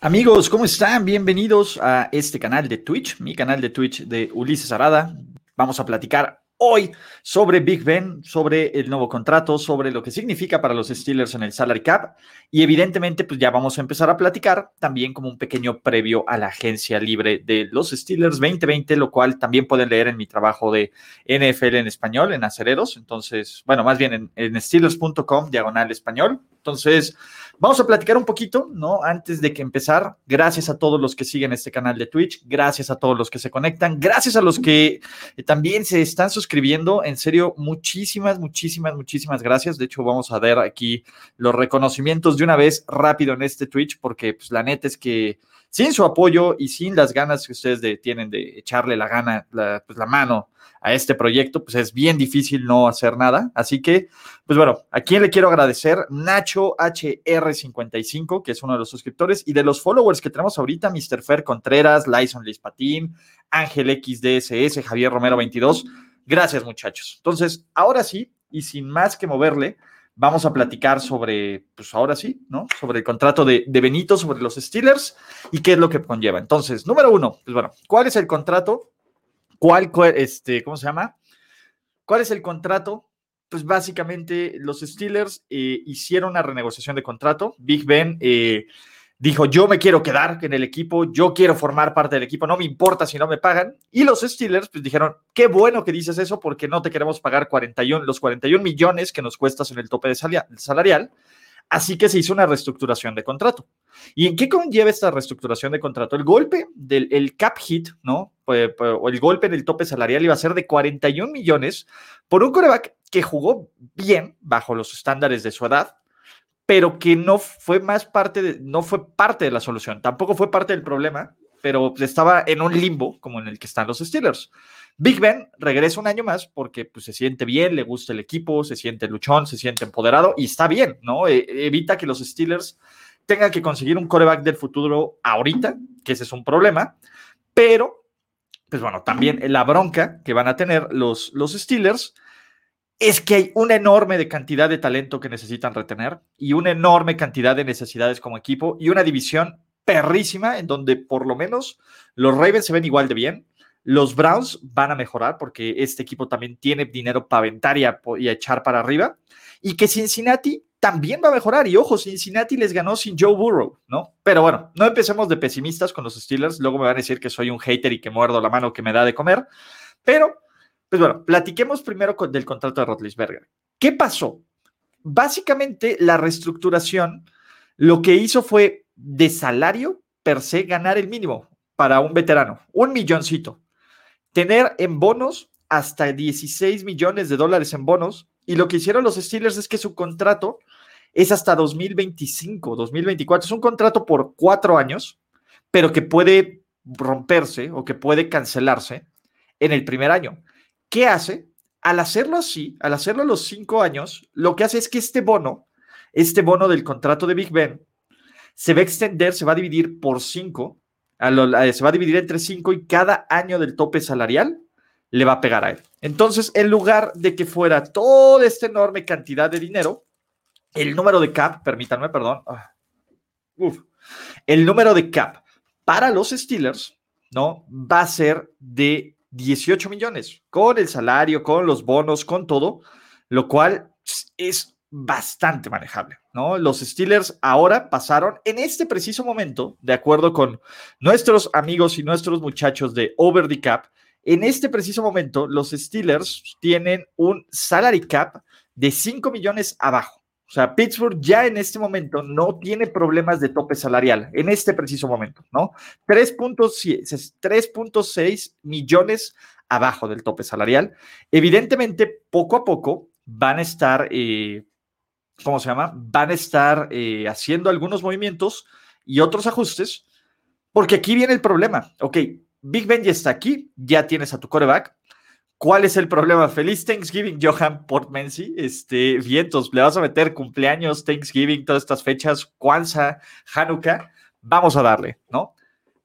Amigos, ¿cómo están? Bienvenidos a este canal de Twitch, mi canal de Twitch de Ulises Arada. Vamos a platicar hoy sobre Big Ben, sobre el nuevo contrato, sobre lo que significa para los Steelers en el salary cap y evidentemente pues ya vamos a empezar a platicar también como un pequeño previo a la agencia libre de los Steelers 2020, lo cual también pueden leer en mi trabajo de NFL en español, en Acereros, entonces, bueno, más bien en, en steelers.com, diagonal español. Entonces, Vamos a platicar un poquito, ¿no? Antes de que empezar, gracias a todos los que siguen este canal de Twitch, gracias a todos los que se conectan, gracias a los que también se están suscribiendo. En serio, muchísimas, muchísimas, muchísimas gracias. De hecho, vamos a ver aquí los reconocimientos de una vez rápido en este Twitch, porque pues, la neta es que sin su apoyo y sin las ganas que ustedes tienen de echarle la gana, la, pues, la mano a este proyecto, pues es bien difícil no hacer nada. Así que, pues bueno, ¿a quién le quiero agradecer? Nacho HR55, que es uno de los suscriptores, y de los followers que tenemos ahorita, Mr. Fer Contreras, Lyson Lispatín, Ángel XDSS, Javier Romero 22. Gracias, muchachos. Entonces, ahora sí, y sin más que moverle, vamos a platicar sobre, pues ahora sí, ¿no? Sobre el contrato de, Benito, sobre los Steelers y qué es lo que conlleva. Entonces, número uno, pues bueno, ¿cuál es el contrato? ¿Cuál, este, cómo se llama? ¿Cuál es el contrato? Pues básicamente los Steelers eh, hicieron una renegociación de contrato. Big Ben eh, dijo, yo me quiero quedar en el equipo, yo quiero formar parte del equipo, no me importa si no me pagan. Y los Steelers pues dijeron, qué bueno que dices eso porque no te queremos pagar 41, los 41 millones que nos cuestas en el tope de salarial. Así que se hizo una reestructuración de contrato. ¿Y en qué conlleva esta reestructuración de contrato? El golpe del el cap hit, ¿no? O el golpe del tope salarial iba a ser de 41 millones por un coreback que jugó bien bajo los estándares de su edad, pero que no fue más parte de, no fue parte de la solución, tampoco fue parte del problema, pero estaba en un limbo como en el que están los Steelers. Big Ben regresa un año más porque pues, se siente bien, le gusta el equipo, se siente luchón, se siente empoderado y está bien, ¿no? E, evita que los Steelers tengan que conseguir un coreback del futuro ahorita, que ese es un problema, pero, pues bueno, también la bronca que van a tener los, los Steelers es que hay una enorme cantidad de talento que necesitan retener y una enorme cantidad de necesidades como equipo y una división perrísima en donde por lo menos los Ravens se ven igual de bien, los Browns van a mejorar porque este equipo también tiene dinero para aventar y a, echar para arriba. Y que Cincinnati también va a mejorar. Y ojo, Cincinnati les ganó sin Joe Burrow, ¿no? Pero bueno, no empecemos de pesimistas con los Steelers. Luego me van a decir que soy un hater y que muerdo la mano que me da de comer. Pero, pues bueno, platiquemos primero del contrato de Rotlisberger. ¿Qué pasó? Básicamente, la reestructuración lo que hizo fue de salario per se ganar el mínimo para un veterano, un milloncito tener en bonos hasta 16 millones de dólares en bonos. Y lo que hicieron los Steelers es que su contrato es hasta 2025, 2024. Es un contrato por cuatro años, pero que puede romperse o que puede cancelarse en el primer año. ¿Qué hace? Al hacerlo así, al hacerlo a los cinco años, lo que hace es que este bono, este bono del contrato de Big Ben, se va a extender, se va a dividir por cinco se va a dividir entre cinco y cada año del tope salarial le va a pegar a él. Entonces, en lugar de que fuera toda esta enorme cantidad de dinero, el número de cap, permítanme, perdón, ah, el número de cap para los Steelers, ¿no? Va a ser de 18 millones, con el salario, con los bonos, con todo, lo cual es bastante manejable, ¿no? Los Steelers ahora pasaron en este preciso momento, de acuerdo con nuestros amigos y nuestros muchachos de Over the Cap, en este preciso momento los Steelers tienen un salary cap de 5 millones abajo. O sea, Pittsburgh ya en este momento no tiene problemas de tope salarial, en este preciso momento, ¿no? 3.6 millones abajo del tope salarial. Evidentemente, poco a poco van a estar eh, ¿cómo se llama? Van a estar eh, haciendo algunos movimientos y otros ajustes, porque aquí viene el problema. Ok, Big Ben ya está aquí, ya tienes a tu coreback. ¿Cuál es el problema? Feliz Thanksgiving, Johan Portmancy. Este, vientos, le vas a meter cumpleaños, Thanksgiving, todas estas fechas, Kwanzaa, Hanukkah. Vamos a darle, ¿no?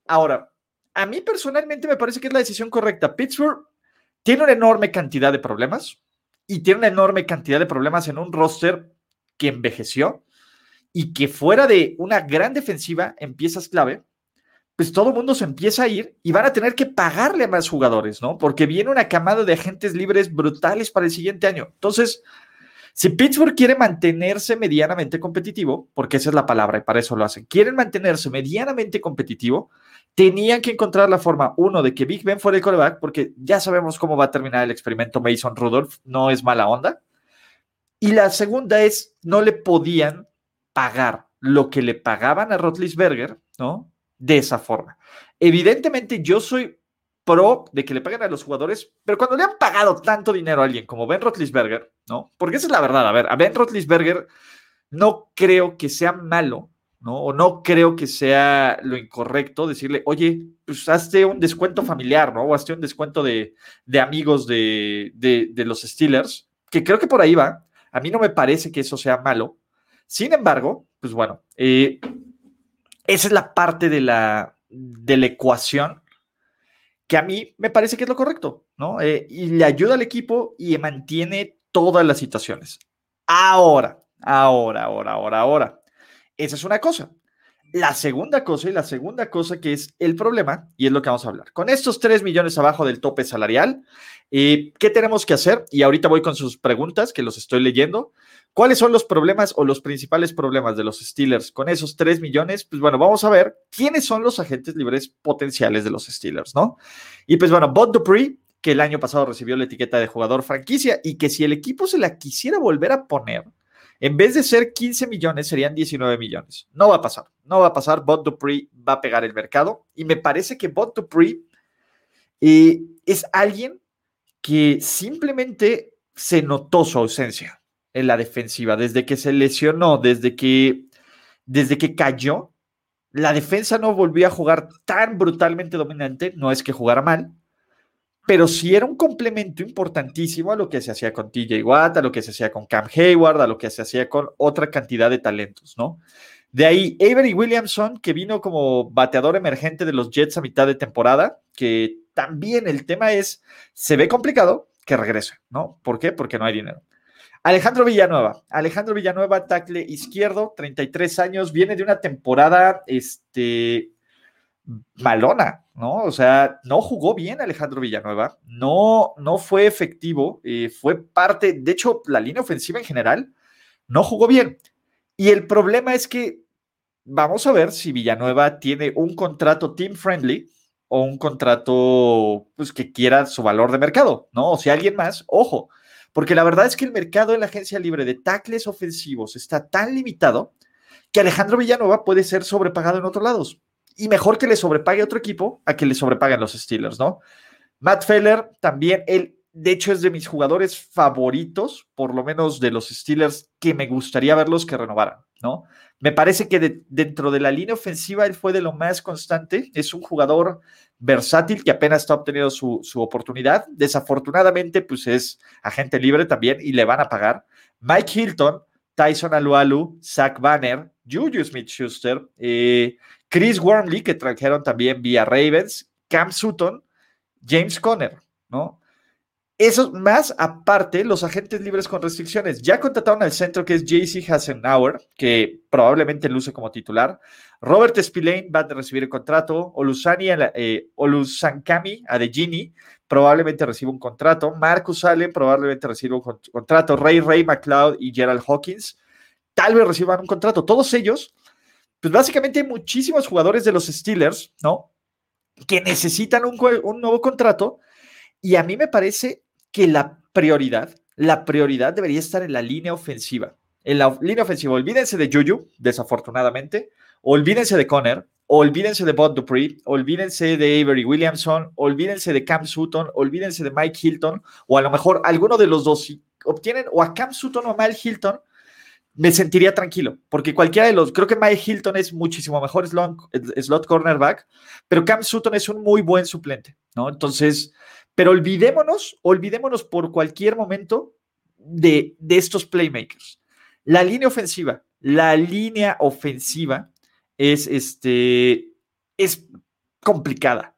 Ahora, a mí personalmente me parece que es la decisión correcta. Pittsburgh tiene una enorme cantidad de problemas y tiene una enorme cantidad de problemas en un roster que envejeció y que fuera de una gran defensiva en piezas clave, pues todo el mundo se empieza a ir y van a tener que pagarle a más jugadores, ¿no? Porque viene una camada de agentes libres brutales para el siguiente año. Entonces, si Pittsburgh quiere mantenerse medianamente competitivo, porque esa es la palabra y para eso lo hacen, quieren mantenerse medianamente competitivo, tenían que encontrar la forma, uno, de que Big Ben fuera el coreback, porque ya sabemos cómo va a terminar el experimento Mason Rudolph, no es mala onda. Y la segunda es, no le podían pagar lo que le pagaban a Rotlisberger, ¿no? De esa forma. Evidentemente, yo soy pro de que le paguen a los jugadores, pero cuando le han pagado tanto dinero a alguien como Ben Rotlisberger, ¿no? Porque esa es la verdad, a ver, a Ben Rotlisberger no creo que sea malo, ¿no? O no creo que sea lo incorrecto decirle, oye, pues hazte un descuento familiar, ¿no? O hazte un descuento de, amigos de, de, los Steelers, que creo que por ahí va. A mí no me parece que eso sea malo. Sin embargo, pues bueno, eh, esa es la parte de la, de la ecuación que a mí me parece que es lo correcto, ¿no? Eh, y le ayuda al equipo y mantiene todas las situaciones. Ahora, ahora, ahora, ahora, ahora. Esa es una cosa. La segunda cosa, y la segunda cosa que es el problema, y es lo que vamos a hablar. Con estos 3 millones abajo del tope salarial, eh, ¿qué tenemos que hacer? Y ahorita voy con sus preguntas, que los estoy leyendo. ¿Cuáles son los problemas o los principales problemas de los Steelers con esos 3 millones? Pues bueno, vamos a ver quiénes son los agentes libres potenciales de los Steelers, ¿no? Y pues bueno, Bob Dupree, que el año pasado recibió la etiqueta de jugador franquicia y que si el equipo se la quisiera volver a poner, en vez de ser 15 millones, serían 19 millones. No va a pasar, no va a pasar. Bot Dupree va a pegar el mercado. Y me parece que Bot Dupree eh, es alguien que simplemente se notó su ausencia en la defensiva. Desde que se lesionó, desde que, desde que cayó, la defensa no volvió a jugar tan brutalmente dominante. No es que jugara mal, pero sí era un complemento importantísimo a lo que se hacía con TJ Watt, a lo que se hacía con Cam Hayward, a lo que se hacía con otra cantidad de talentos, ¿no? De ahí, Avery Williamson, que vino como bateador emergente de los Jets a mitad de temporada, que también el tema es, se ve complicado que regrese, ¿no? ¿Por qué? Porque no hay dinero. Alejandro Villanueva, Alejandro Villanueva, tackle izquierdo, 33 años, viene de una temporada, este, malona, ¿no? O sea, no jugó bien Alejandro Villanueva, no, no fue efectivo, eh, fue parte, de hecho, la línea ofensiva en general no jugó bien. Y el problema es que vamos a ver si Villanueva tiene un contrato team friendly o un contrato pues, que quiera su valor de mercado, ¿no? O si alguien más, ojo, porque la verdad es que el mercado en la agencia libre de tackles ofensivos está tan limitado que Alejandro Villanueva puede ser sobrepagado en otros lados y mejor que le sobrepague otro equipo a que le sobrepaguen los Steelers, ¿no? Matt Feller también, él, de hecho, es de mis jugadores favoritos, por lo menos de los Steelers, que me gustaría verlos que renovaran, ¿no? Me parece que dentro de la línea ofensiva él fue de lo más constante. Es un jugador versátil que apenas está obteniendo su, su oportunidad. Desafortunadamente, pues es agente libre también y le van a pagar. Mike Hilton, Tyson Alualu, Zach Banner, Juju Smith Schuster, eh, Chris Wormley, que trajeron también vía Ravens, Cam Sutton, James Conner, ¿no? Eso más aparte, los agentes libres con restricciones. Ya contrataron al centro que es JC Hasenauer, que probablemente luce como titular. Robert Spillane va a recibir el contrato. Olusani, eh, Olusankami Adegini probablemente reciba un contrato. Marcus Allen probablemente reciba un contrato. Ray Ray McLeod y Gerald Hawkins tal vez reciban un contrato. Todos ellos pues básicamente hay muchísimos jugadores de los Steelers, ¿no? Que necesitan un, nuevo contrato y a mí me parece que la prioridad, la prioridad debería estar en la línea ofensiva. En la línea ofensiva, olvídense de Juju, desafortunadamente, olvídense de Conner, olvídense de Bob Dupree, olvídense de Avery Williamson, olvídense de Cam Sutton, olvídense de Mike Hilton, o a lo mejor alguno de los dos obtienen o a Cam Sutton o a Mike Hilton, me sentiría tranquilo, porque cualquiera de los, creo que Mike Hilton es muchísimo mejor slot, slot cornerback, pero Cam Sutton es un muy buen suplente, ¿no? Entonces, pero olvidémonos, olvidémonos por cualquier momento de, de estos playmakers. La línea ofensiva, la línea ofensiva es, este, es complicada.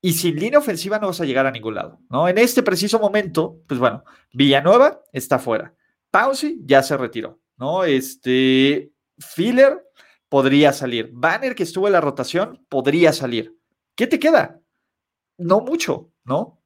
Y sin línea ofensiva no vas a llegar a ningún lado, ¿no? En este preciso momento, pues bueno, Villanueva está fuera. Pouncey ya se retiró, ¿no? Este, Filler podría salir. Banner, que estuvo en la rotación, podría salir. ¿Qué te queda? No mucho, ¿no?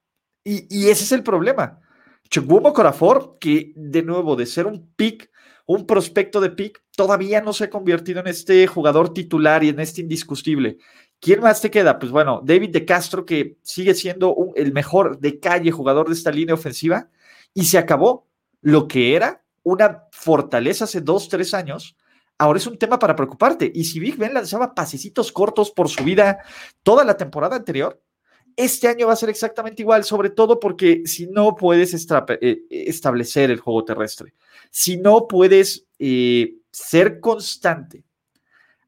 Y, ese es el problema. Chukwumo Corafor, que de nuevo, de ser un pick, un prospecto de pick, todavía no se ha convertido en este jugador titular y en este indiscutible. ¿Quién más te queda? Pues bueno, David de Castro, que sigue siendo el mejor de calle jugador de esta línea ofensiva, y se acabó lo que era una fortaleza hace dos, tres años, ahora es un tema para preocuparte. Y si Big Ben lanzaba pasecitos cortos por su vida toda la temporada anterior, este año va a ser exactamente igual, sobre todo porque si no puedes eh, establecer el juego terrestre, si no puedes eh, ser constante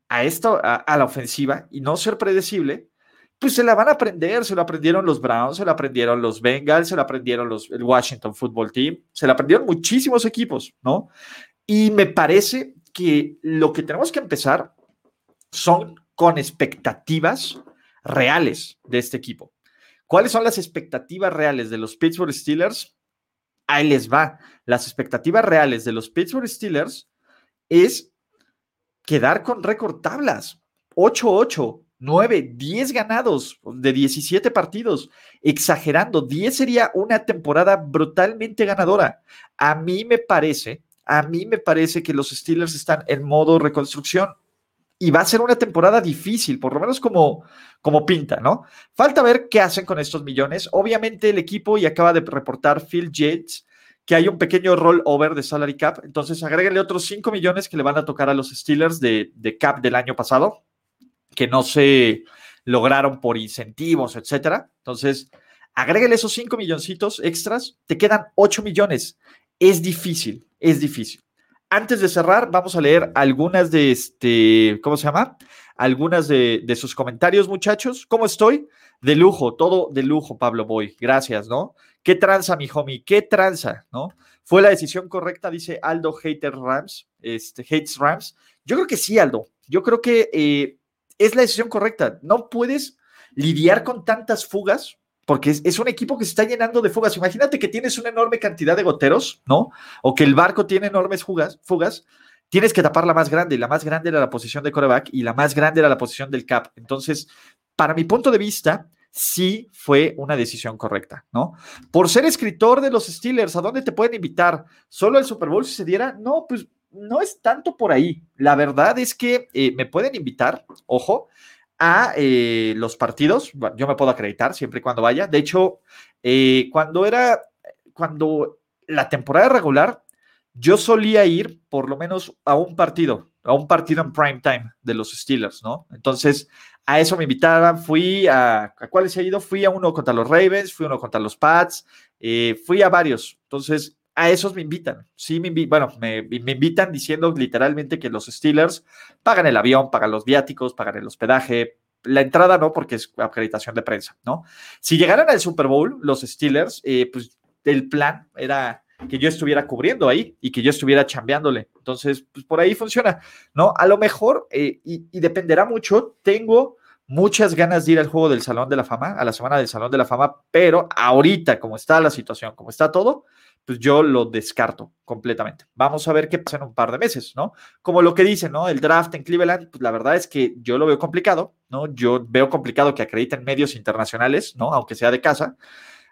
a, esto, a, la ofensiva y no ser predecible, pues se la van a aprender, se lo aprendieron los Browns, se lo aprendieron los Bengals, se lo aprendieron los, el Washington Football Team, se lo aprendieron muchísimos equipos, ¿no? Y me parece que lo que tenemos que empezar son con expectativas reales de este equipo. ¿Cuáles son las expectativas reales de los Pittsburgh Steelers? Ahí les va. Las expectativas reales de los Pittsburgh Steelers es quedar con récord tablas. 8-8, 9, 10 ganados de 17 partidos. Exagerando, 10 sería una temporada brutalmente ganadora. A mí me parece, a mí me parece que los Steelers están en modo reconstrucción y va a ser una temporada difícil, por lo menos como, como pinta, ¿no? Falta ver qué hacen con estos millones. Obviamente el equipo, y acaba de reportar Phil Yates, que hay un pequeño rollover de salary cap, entonces agréguenle otros 5 millones que le van a tocar a los Steelers de, de cap del año pasado, que no se lograron por incentivos, etcétera. Entonces, agréguenle esos 5 milloncitos extras, te quedan 8 millones. Es difícil, es difícil antes de cerrar, vamos a leer algunas de este, ¿cómo se llama? Algunas de, sus comentarios, muchachos. ¿Cómo estoy? De lujo, todo de lujo, Pablo Boy. Gracias, ¿no? ¿Qué tranza, mi homie? ¿Qué tranza, no? ¿Fue la decisión correcta? Dice Aldo Hater Rams, este, Hates Rams. Yo creo que sí, Aldo. Yo creo que eh, es la decisión correcta. No puedes lidiar con tantas fugas porque es, un equipo que se está llenando de fugas. Imagínate que tienes una enorme cantidad de goteros, ¿no? O que el barco tiene enormes fugas, fugas. Tienes que tapar la más grande, y la más grande era la posición de coreback y la más grande era la posición del cap. Entonces, para mi punto de vista, sí fue una decisión correcta, ¿no? Por ser escritor de los Steelers, ¿a dónde te pueden invitar? ¿Solo el Super Bowl si se diera? No, pues no es tanto por ahí. La verdad es que eh, me pueden invitar, ojo, a eh, los partidos. Yo me puedo acreditar siempre y cuando vaya. De hecho, eh, cuando era, cuando la temporada regular, yo solía ir por lo menos a un partido, a un partido en prime time de los Steelers, ¿no? Entonces, a eso me invitaban, fui a, ¿a cuáles he ido? Fui a uno contra los Ravens, fui uno contra los Pats, eh, fui a varios. Entonces, a esos me invitan. Sí, me bueno, me, invitan diciendo literalmente que los Steelers pagan el avión, pagan los viáticos, pagan el hospedaje. La entrada no, porque es acreditación de prensa, ¿no? Si llegaran al Super Bowl, los Steelers, eh, pues el plan era que yo estuviera cubriendo ahí y que yo estuviera chambeándole. Entonces, pues por ahí funciona, ¿no? A lo mejor, eh, y dependerá mucho, tengo muchas ganas de ir al juego del Salón de la Fama, a la semana del Salón de la Fama, pero ahorita, como está la situación, como está todo, pues yo lo descarto completamente. Vamos a ver qué pasa en un par de meses, ¿no? Como lo que dicen, ¿no? El draft en Cleveland, pues la verdad es que yo lo veo complicado, ¿no? Yo veo complicado que acrediten medios internacionales, ¿no? Aunque sea de casa.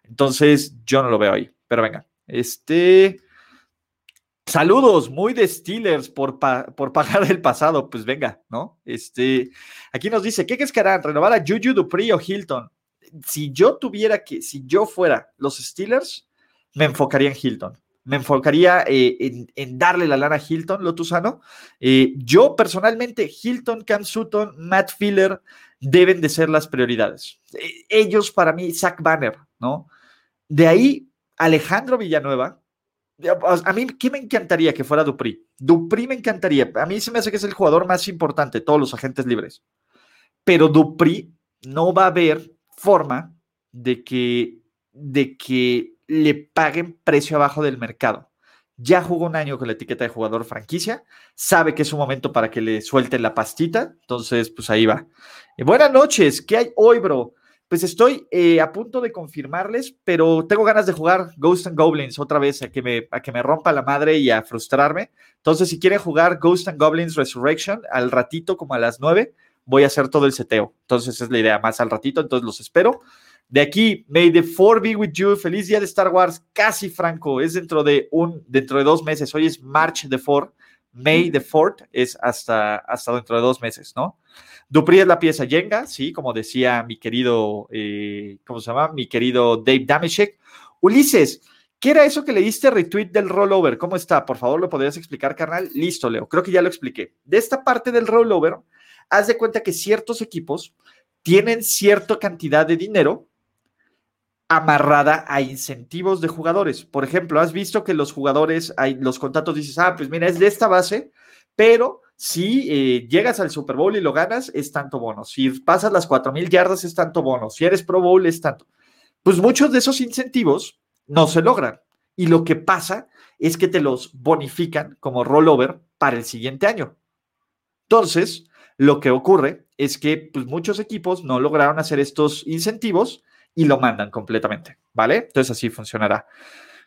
Entonces, yo no lo veo ahí. Pero venga, este... Saludos, muy de Steelers por, por pagar el pasado. Pues venga, ¿no? Este, aquí nos dice, ¿qué crees que harán? ¿Renovar a Juju Dupree o Hilton? Si yo tuviera que, si yo fuera los Steelers, me enfocaría en Hilton. Me enfocaría eh, en, darle la lana a Hilton, Lotusano. Eh, yo personalmente, Hilton, Cam Sutton, Matt Filler deben de ser las prioridades. Eh, ellos para mí, Zach Banner, ¿no? De ahí, Alejandro Villanueva. A mí, ¿qué me encantaría que fuera Dupri? Dupri me encantaría. A mí se me hace que es el jugador más importante de todos los agentes libres. Pero Dupri no va a haber forma de que, de que le paguen precio abajo del mercado. Ya jugó un año con la etiqueta de jugador franquicia, sabe que es un momento para que le suelten la pastita, entonces pues ahí va. buenas noches, ¿qué hay hoy, bro? Pues estoy eh, a punto de confirmarles, pero tengo ganas de jugar Ghost and Goblins otra vez a que, me, a que me rompa la madre y a frustrarme. Entonces, si quieren jugar Ghost and Goblins Resurrection al ratito, como a las 9, voy a hacer todo el seteo. Entonces, es la idea, más al ratito, entonces los espero. De aquí, May the Four be with you. Feliz día de Star Wars, casi franco. Es dentro de un, dentro de dos meses. Hoy es March the Four. May the Fourth es hasta, hasta dentro de dos meses, ¿no? Dupri es la pieza Jenga, sí, como decía mi querido, eh, ¿cómo se llama? Mi querido Dave Dameshek. Ulises, ¿qué era eso que leíste retweet del rollover? ¿Cómo está? Por favor, ¿lo podrías explicar, carnal? Listo, Leo. Creo que ya lo expliqué. De esta parte del rollover, haz de cuenta que ciertos equipos tienen cierta cantidad de dinero amarrada a incentivos de jugadores. Por ejemplo, has visto que los jugadores, hay, los contratos dices, ah, pues mira, es de esta base, pero si eh, llegas al Super Bowl y lo ganas, es tanto bono. Si pasas las 4.000 yardas, es tanto bono. Si eres Pro Bowl, es tanto. Pues muchos de esos incentivos no se logran. Y lo que pasa es que te los bonifican como rollover para el siguiente año. Entonces, lo que ocurre es que pues, muchos equipos no lograron hacer estos incentivos y lo mandan completamente, ¿vale? Entonces así funcionará.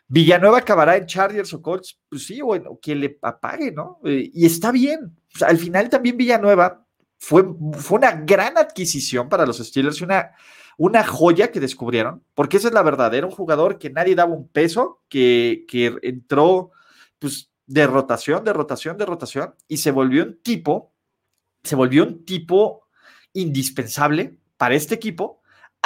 Villanueva acabará en Chargers o Colts, pues sí, bueno, que le apague, ¿no? Eh, y está bien. al final también Villanueva fue, fue una gran adquisición para los Steelers, una, una joya que descubrieron, porque esa es la verdad, era un jugador que nadie daba un peso, que, que entró pues de rotación, de rotación, de rotación, y se volvió un tipo, se volvió un tipo indispensable para este equipo,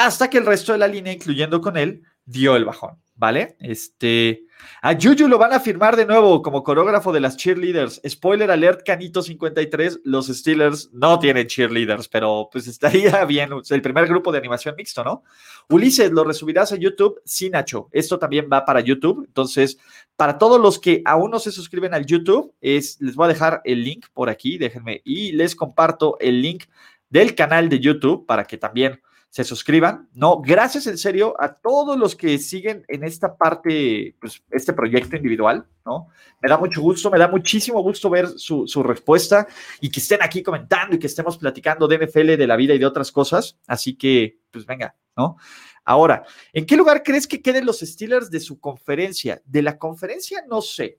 hasta que el resto de la línea, incluyendo con él, dio el bajón. ¿vale? Este, a Juju lo van a firmar de nuevo como coreógrafo de las cheerleaders. Spoiler alert, Canito 53, los Steelers no tienen cheerleaders, pero pues estaría bien, el primer grupo de animación mixto, ¿no? Ulises, lo resubirás a YouTube, sí, Nacho. Esto también va para YouTube, entonces, para todos los que aún no se suscriben al YouTube, es, les voy a dejar el link por aquí, déjenme, y les comparto el link del canal de YouTube para que también se suscriban. No, gracias en serio a todos los que siguen en esta parte, pues este proyecto individual, ¿no? Me da mucho gusto, me da muchísimo gusto ver su, respuesta y que estén aquí comentando y que estemos platicando de NFL, de la vida y de otras cosas. Así que, pues venga, ¿no? Ahora, ¿en qué lugar crees que queden los Steelers de su conferencia? De la conferencia, no sé.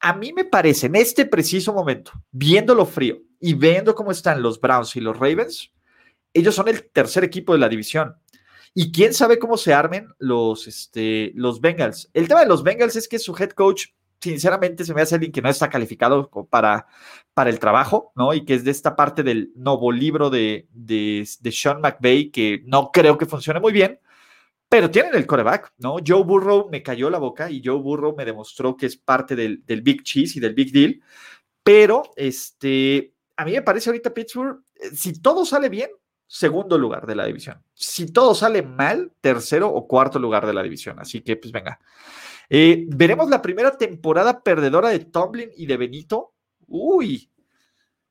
A mí me parece, en este preciso momento, viéndolo frío y viendo cómo están los Browns y los Ravens, ellos son el tercer equipo de la división. Y quién sabe cómo se armen los, este, los Bengals. El tema de los Bengals es que su head coach, sinceramente, se me hace alguien que no está calificado para, para el trabajo, ¿no? Y que es de esta parte del nuevo libro de, de, Sean McVay, que no creo que funcione muy bien, pero tienen el coreback, ¿no? Joe Burrow me cayó la boca y Joe Burrow me demostró que es parte del, del Big Cheese y del Big Deal, pero este, a mí me parece ahorita Pittsburgh, eh, si todo sale bien, segundo lugar de la división. Si todo sale mal, tercero o cuarto lugar de la división. Así que, pues venga. Eh, Veremos la primera temporada perdedora de Tomlin y de Benito. Uy,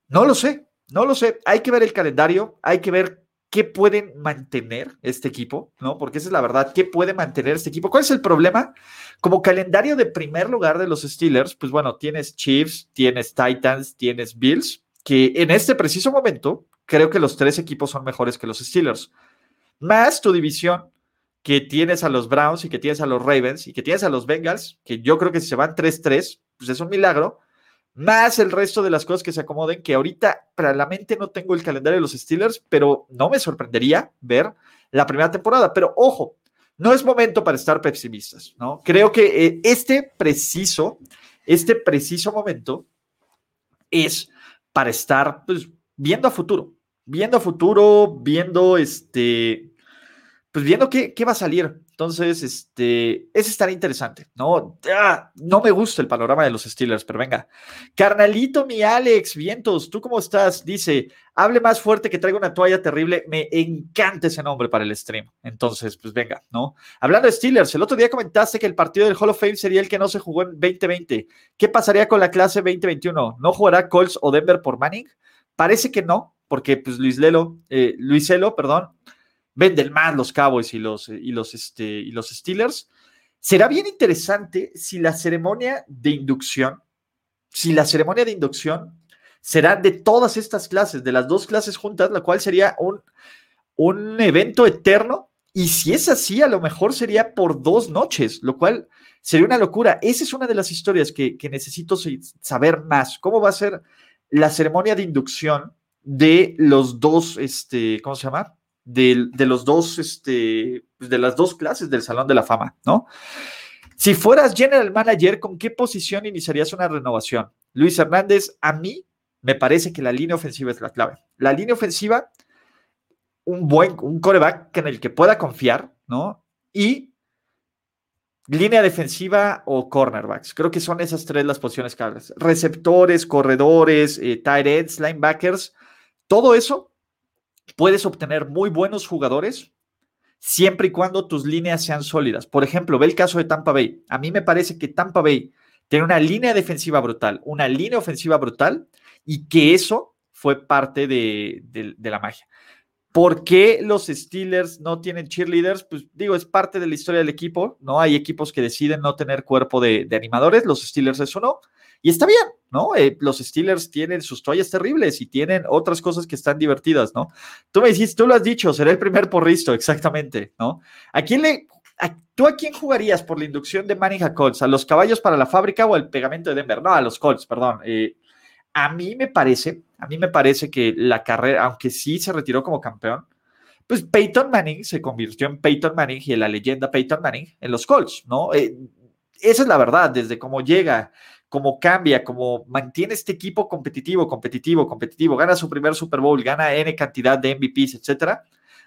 no lo sé, no lo sé. Hay que ver el calendario, hay que ver qué pueden mantener este equipo, ¿no? Porque esa es la verdad, ¿qué puede mantener este equipo? ¿Cuál es el problema? Como calendario de primer lugar de los Steelers, pues bueno, tienes Chiefs, tienes Titans, tienes Bills, que en este preciso momento creo que los tres equipos son mejores que los Steelers. Más tu división, que tienes a los Browns y que tienes a los Ravens y que tienes a los Bengals, que yo creo que si se van 3-3, pues es un milagro. Más el resto de las cosas que se acomoden, que ahorita para la mente no tengo el calendario de los Steelers, pero no me sorprendería ver la primera temporada. Pero ojo, no es momento para estar pesimistas, ¿no? Creo que eh, este preciso, este preciso momento es para estar pues, viendo a futuro, viendo a futuro, viendo este, pues viendo qué, qué va a salir. Entonces, este, es estar interesante, ¿no? Ah, no me gusta el panorama de los Steelers, pero venga. Carnalito, mi Alex, vientos, ¿tú cómo estás? Dice, hable más fuerte que traiga una toalla terrible. Me encanta ese nombre para el stream. Entonces, pues venga, ¿no? Hablando de Steelers, el otro día comentaste que el partido del Hall of Fame sería el que no se jugó en 2020. ¿Qué pasaría con la clase 2021? ¿No jugará Colts o Denver por Manning? Parece que no, porque pues Luis Lelo, eh, Luis Lelo, perdón, venden más los Cowboys y los, y los, este, y los Steelers. Será bien interesante si la ceremonia de inducción, si la ceremonia de inducción será de todas estas clases, de las dos clases juntas, la cual sería un, un evento eterno. Y si es así, a lo mejor sería por dos noches, lo cual sería una locura. Esa es una de las historias que, necesito saber más. ¿Cómo va a ser la ceremonia de inducción de los dos, este, ¿cómo se llama? De, de los dos, este, pues, de las dos clases del Salón de la Fama, ¿no? Si fueras general manager, ¿con qué posición iniciarías una renovación? Luis Hernández, a mí me parece que la línea ofensiva es la clave. La línea ofensiva, un buen, un coreback en el que pueda confiar, ¿no? Y línea defensiva o cornerbacks. Creo que son esas tres las posiciones claves. Receptores, corredores, eh, tight ends, linebackers, todo eso puedes obtener muy buenos jugadores siempre y cuando tus líneas sean sólidas. Por ejemplo, ve el caso de Tampa Bay. A mí me parece que Tampa Bay tiene una línea defensiva brutal, una línea ofensiva brutal y que eso fue parte de, la magia. ¿Por qué los Steelers no tienen cheerleaders? Pues digo, es parte de la historia del equipo, ¿no? Hay equipos que deciden no tener cuerpo de, animadores, los Steelers eso no. Y está bien, ¿no? Eh, los Steelers tienen sus toallas terribles y tienen otras cosas que están divertidas, ¿no? Tú me dijiste, tú lo has dicho, será el primer porristo, exactamente, ¿no? ¿A quién le, ¿Tú a quién jugarías por la inducción de Manning a Colts? ¿A los caballos para la fábrica o al pegamento de Denver? No, a los Colts, perdón. Eh, a mí me parece, a mí me parece que la carrera, aunque sí se retiró como campeón, pues Peyton Manning se convirtió en Peyton Manning y en la leyenda Peyton Manning en los Colts, ¿no? Eh, esa es la verdad, desde cómo llega cómo cambia, cómo mantiene este equipo competitivo, competitivo, competitivo, gana su primer Super Bowl, gana N cantidad de MVPs, etcétera.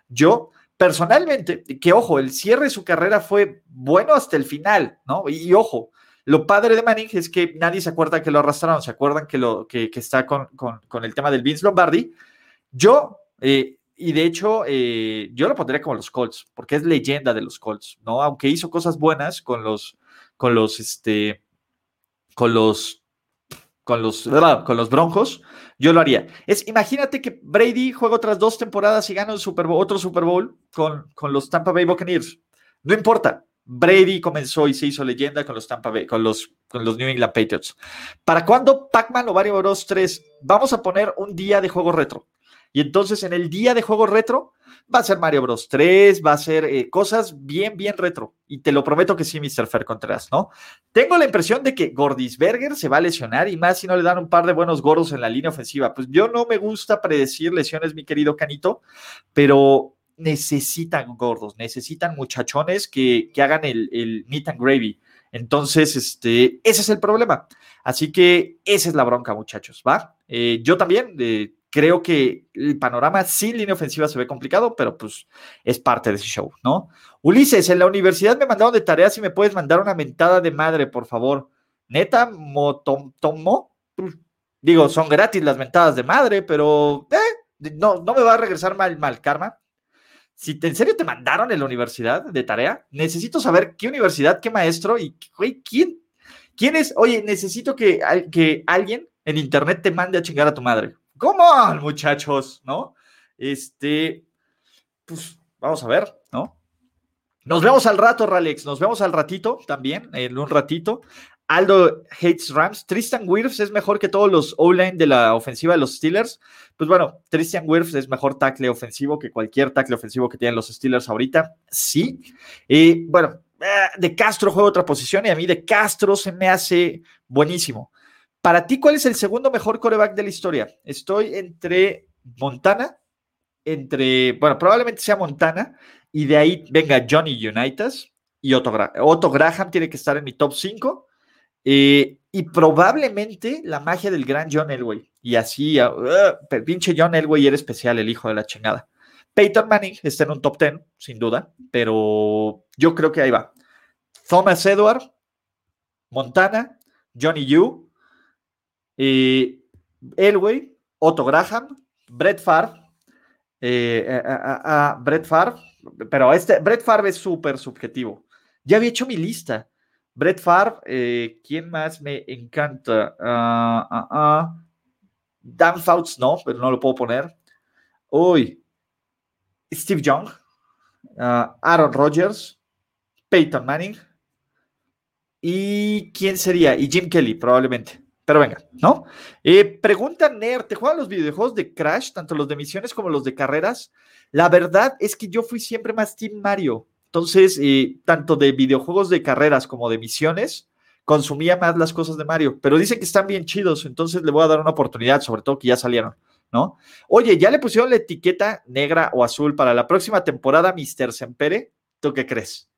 Yo, personalmente, que ojo, el cierre de su carrera fue bueno hasta el final, ¿no? Y, ojo, lo padre de Manning es que nadie se acuerda que lo arrastraron, se acuerdan que, lo, que, está con, el tema del Vince Lombardi. Yo, eh, y de hecho, eh, yo lo pondría como los Colts, porque es leyenda de los Colts, ¿no? Aunque hizo cosas buenas con los, con los, este, con los con los, con los Broncos, yo lo haría. Es, imagínate que Brady juega otras dos temporadas y gana el Super otro Super Bowl con, con los Tampa Bay Buccaneers. No importa. Brady comenzó y se hizo leyenda con los Tampa con los, con los New England Patriots. ¿Para cuándo Pac-Man o Mario Bros 3? Vamos a poner un día de juego retro. Y entonces en el día de juego retro Va a ser Mario Bros 3, va a ser eh, cosas bien, bien retro. Y te lo prometo que sí, Mr. Fer Contreras, ¿no? Tengo la impresión de que Gordisberger se va a lesionar y más si no le dan un par de buenos gordos en la línea ofensiva. Pues yo no me gusta predecir lesiones, mi querido Canito, pero necesitan gordos, necesitan muchachones que, hagan el, el meat and gravy. Entonces, este, ese es el problema. Así que esa es la bronca, muchachos, ¿va? Eh, yo también eh, creo que el panorama sin línea ofensiva se ve complicado, pero pues es parte de ese show, ¿no? Ulises, en la universidad me mandaron de tareas si me puedes mandar una mentada de madre, por favor. Neta, motomo. Digo, son gratis las mentadas de madre, pero eh, no, no me va a regresar mal, mal karma. Si en serio te mandaron en la universidad de tarea, necesito saber qué universidad, qué maestro y, güey, quién, quién es. Oye, necesito que, que alguien en internet te mande a chingar a tu madre. ¿Cómo, muchachos? ¿No? Este, pues vamos a ver, ¿no? Nos vemos al rato, Ralex. Nos vemos al ratito también, en un ratito. Aldo hates Rams. Tristan Wirfs es mejor que todos los O-line de la ofensiva de los Steelers. Pues bueno, Tristan Wirfs es mejor tackle ofensivo que cualquier tackle ofensivo que tienen los Steelers ahorita. Sí. Y bueno, eh, de Castro juega otra posición y a mí de Castro se me hace buenísimo. Para ti, ¿cuál es el segundo mejor coreback de la historia? Estoy entre Montana, entre, bueno, probablemente sea Montana, y de ahí venga Johnny Unitas y Otto, Graham. tiene que estar en mi top 5. Eh, y probablemente la magia del gran John Elway. Y así, uh, pinche John Elway era especial, el hijo de la chingada. Peyton Manning está en un top 10, sin duda, pero yo creo que ahí va. Thomas Edward, Montana, Johnny Yu, y Elway, Otto Graham, Brett Favre, eh, eh, eh, Brett Favre, pero este, Brett Favre es súper subjetivo. Ya había hecho mi lista. Brett Favre, ¿quién más me encanta? Ah, ah, ah. Dan Fouts no, pero no lo puedo poner. Uy, Steve Young, Aaron Rodgers, Peyton Manning. ¿Y quién sería? Y Jim Kelly, probablemente Pero venga, ¿no? Eh, pregunta Ner, ¿te juegan los videojuegos de Crash, tanto los de misiones como los de carreras? La verdad es que yo fui siempre más Team Mario. Entonces, eh, tanto de videojuegos de carreras como de misiones, consumía más las cosas de Mario. Pero dicen que están bien chidos, entonces le voy a dar una oportunidad, sobre todo que ya salieron, ¿no? Oye, ¿ya le pusieron la etiqueta negra o azul para la próxima temporada, Mr. Sempere? ¿Tú qué crees?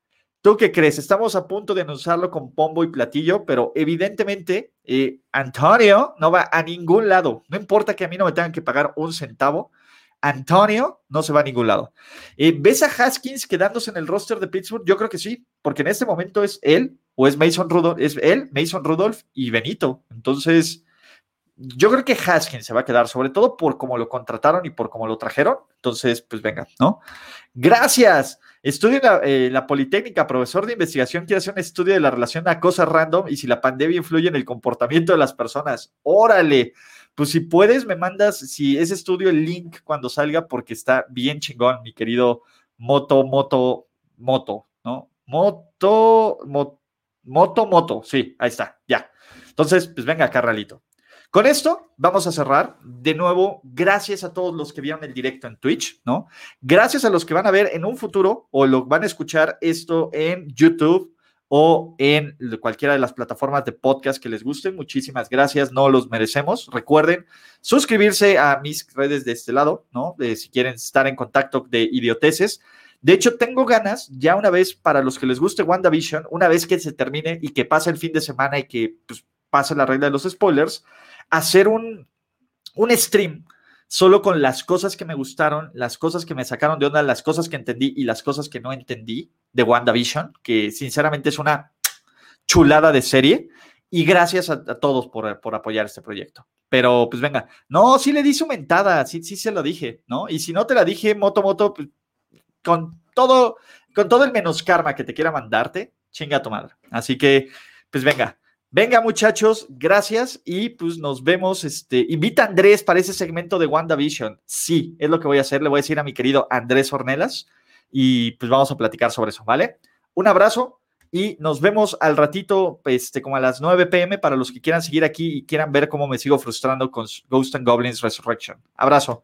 ¿Tú qué crees? Estamos a punto de anunciarlo con pombo y platillo, pero evidentemente eh, Antonio no va a ningún lado. No importa que a mí no me tengan que pagar un centavo. Antonio no se va a ningún lado. Eh, ¿Ves a Haskins quedándose en el roster de Pittsburgh? Yo creo que sí, porque en este momento es él o es Mason Rudolph, es él, Mason Rudolph y Benito. Entonces, yo creo que Haskins se va a quedar, sobre todo por cómo lo contrataron y por cómo lo trajeron. Entonces, pues venga, ¿no? Gracias. Estudio la, eh, la, Politécnica, profesor de investigación, quiere hacer un estudio de la relación a cosas random y si la pandemia influye en el comportamiento de las personas. Órale. Pues si puedes, me mandas, si ese estudio, el link cuando salga, porque está bien chingón, mi querido Moto, Moto, Moto, ¿no? Moto, Moto, Moto, Moto. Sí, ahí está, ya. Entonces, pues venga, carralito. Con esto vamos a cerrar. De nuevo, gracias a todos los que vieron el directo en Twitch, ¿no? Gracias a los que van a ver en un futuro o lo van a escuchar esto en YouTube o en cualquiera de las plataformas de podcast que les gusten. Muchísimas gracias, no los merecemos. Recuerden suscribirse a mis redes de este lado, ¿no? Si quieren estar en contacto de idioteces. De hecho, tengo ganas, ya una vez, para los que les guste WandaVision, una vez que se termine y que pase el fin de semana y que pues, pase la regla de los spoilers, hacer un, un stream solo con las cosas que me gustaron, las cosas que me sacaron de onda, las cosas que entendí y las cosas que no entendí de WandaVision, que sinceramente es una chulada de serie. Y gracias a, todos por, por, apoyar este proyecto. Pero pues venga, no, sí le di su mentada, sí, sí se lo dije, ¿no? Y si no te la dije, Moto Moto, pues, con todo, con todo el menos karma que te quiera mandarte, chinga a tu madre. Así que, pues venga, Venga, muchachos, gracias y pues nos vemos. Este, invita a Andrés para ese segmento de WandaVision. Sí, es lo que voy a hacer. Le voy a decir a mi querido Andrés Ornelas y pues vamos a platicar sobre eso, ¿vale? Un abrazo y nos vemos al ratito, este, como a las 9 pm para los que quieran seguir aquí y quieran ver cómo me sigo frustrando con Ghost and Goblins Resurrection. Abrazo.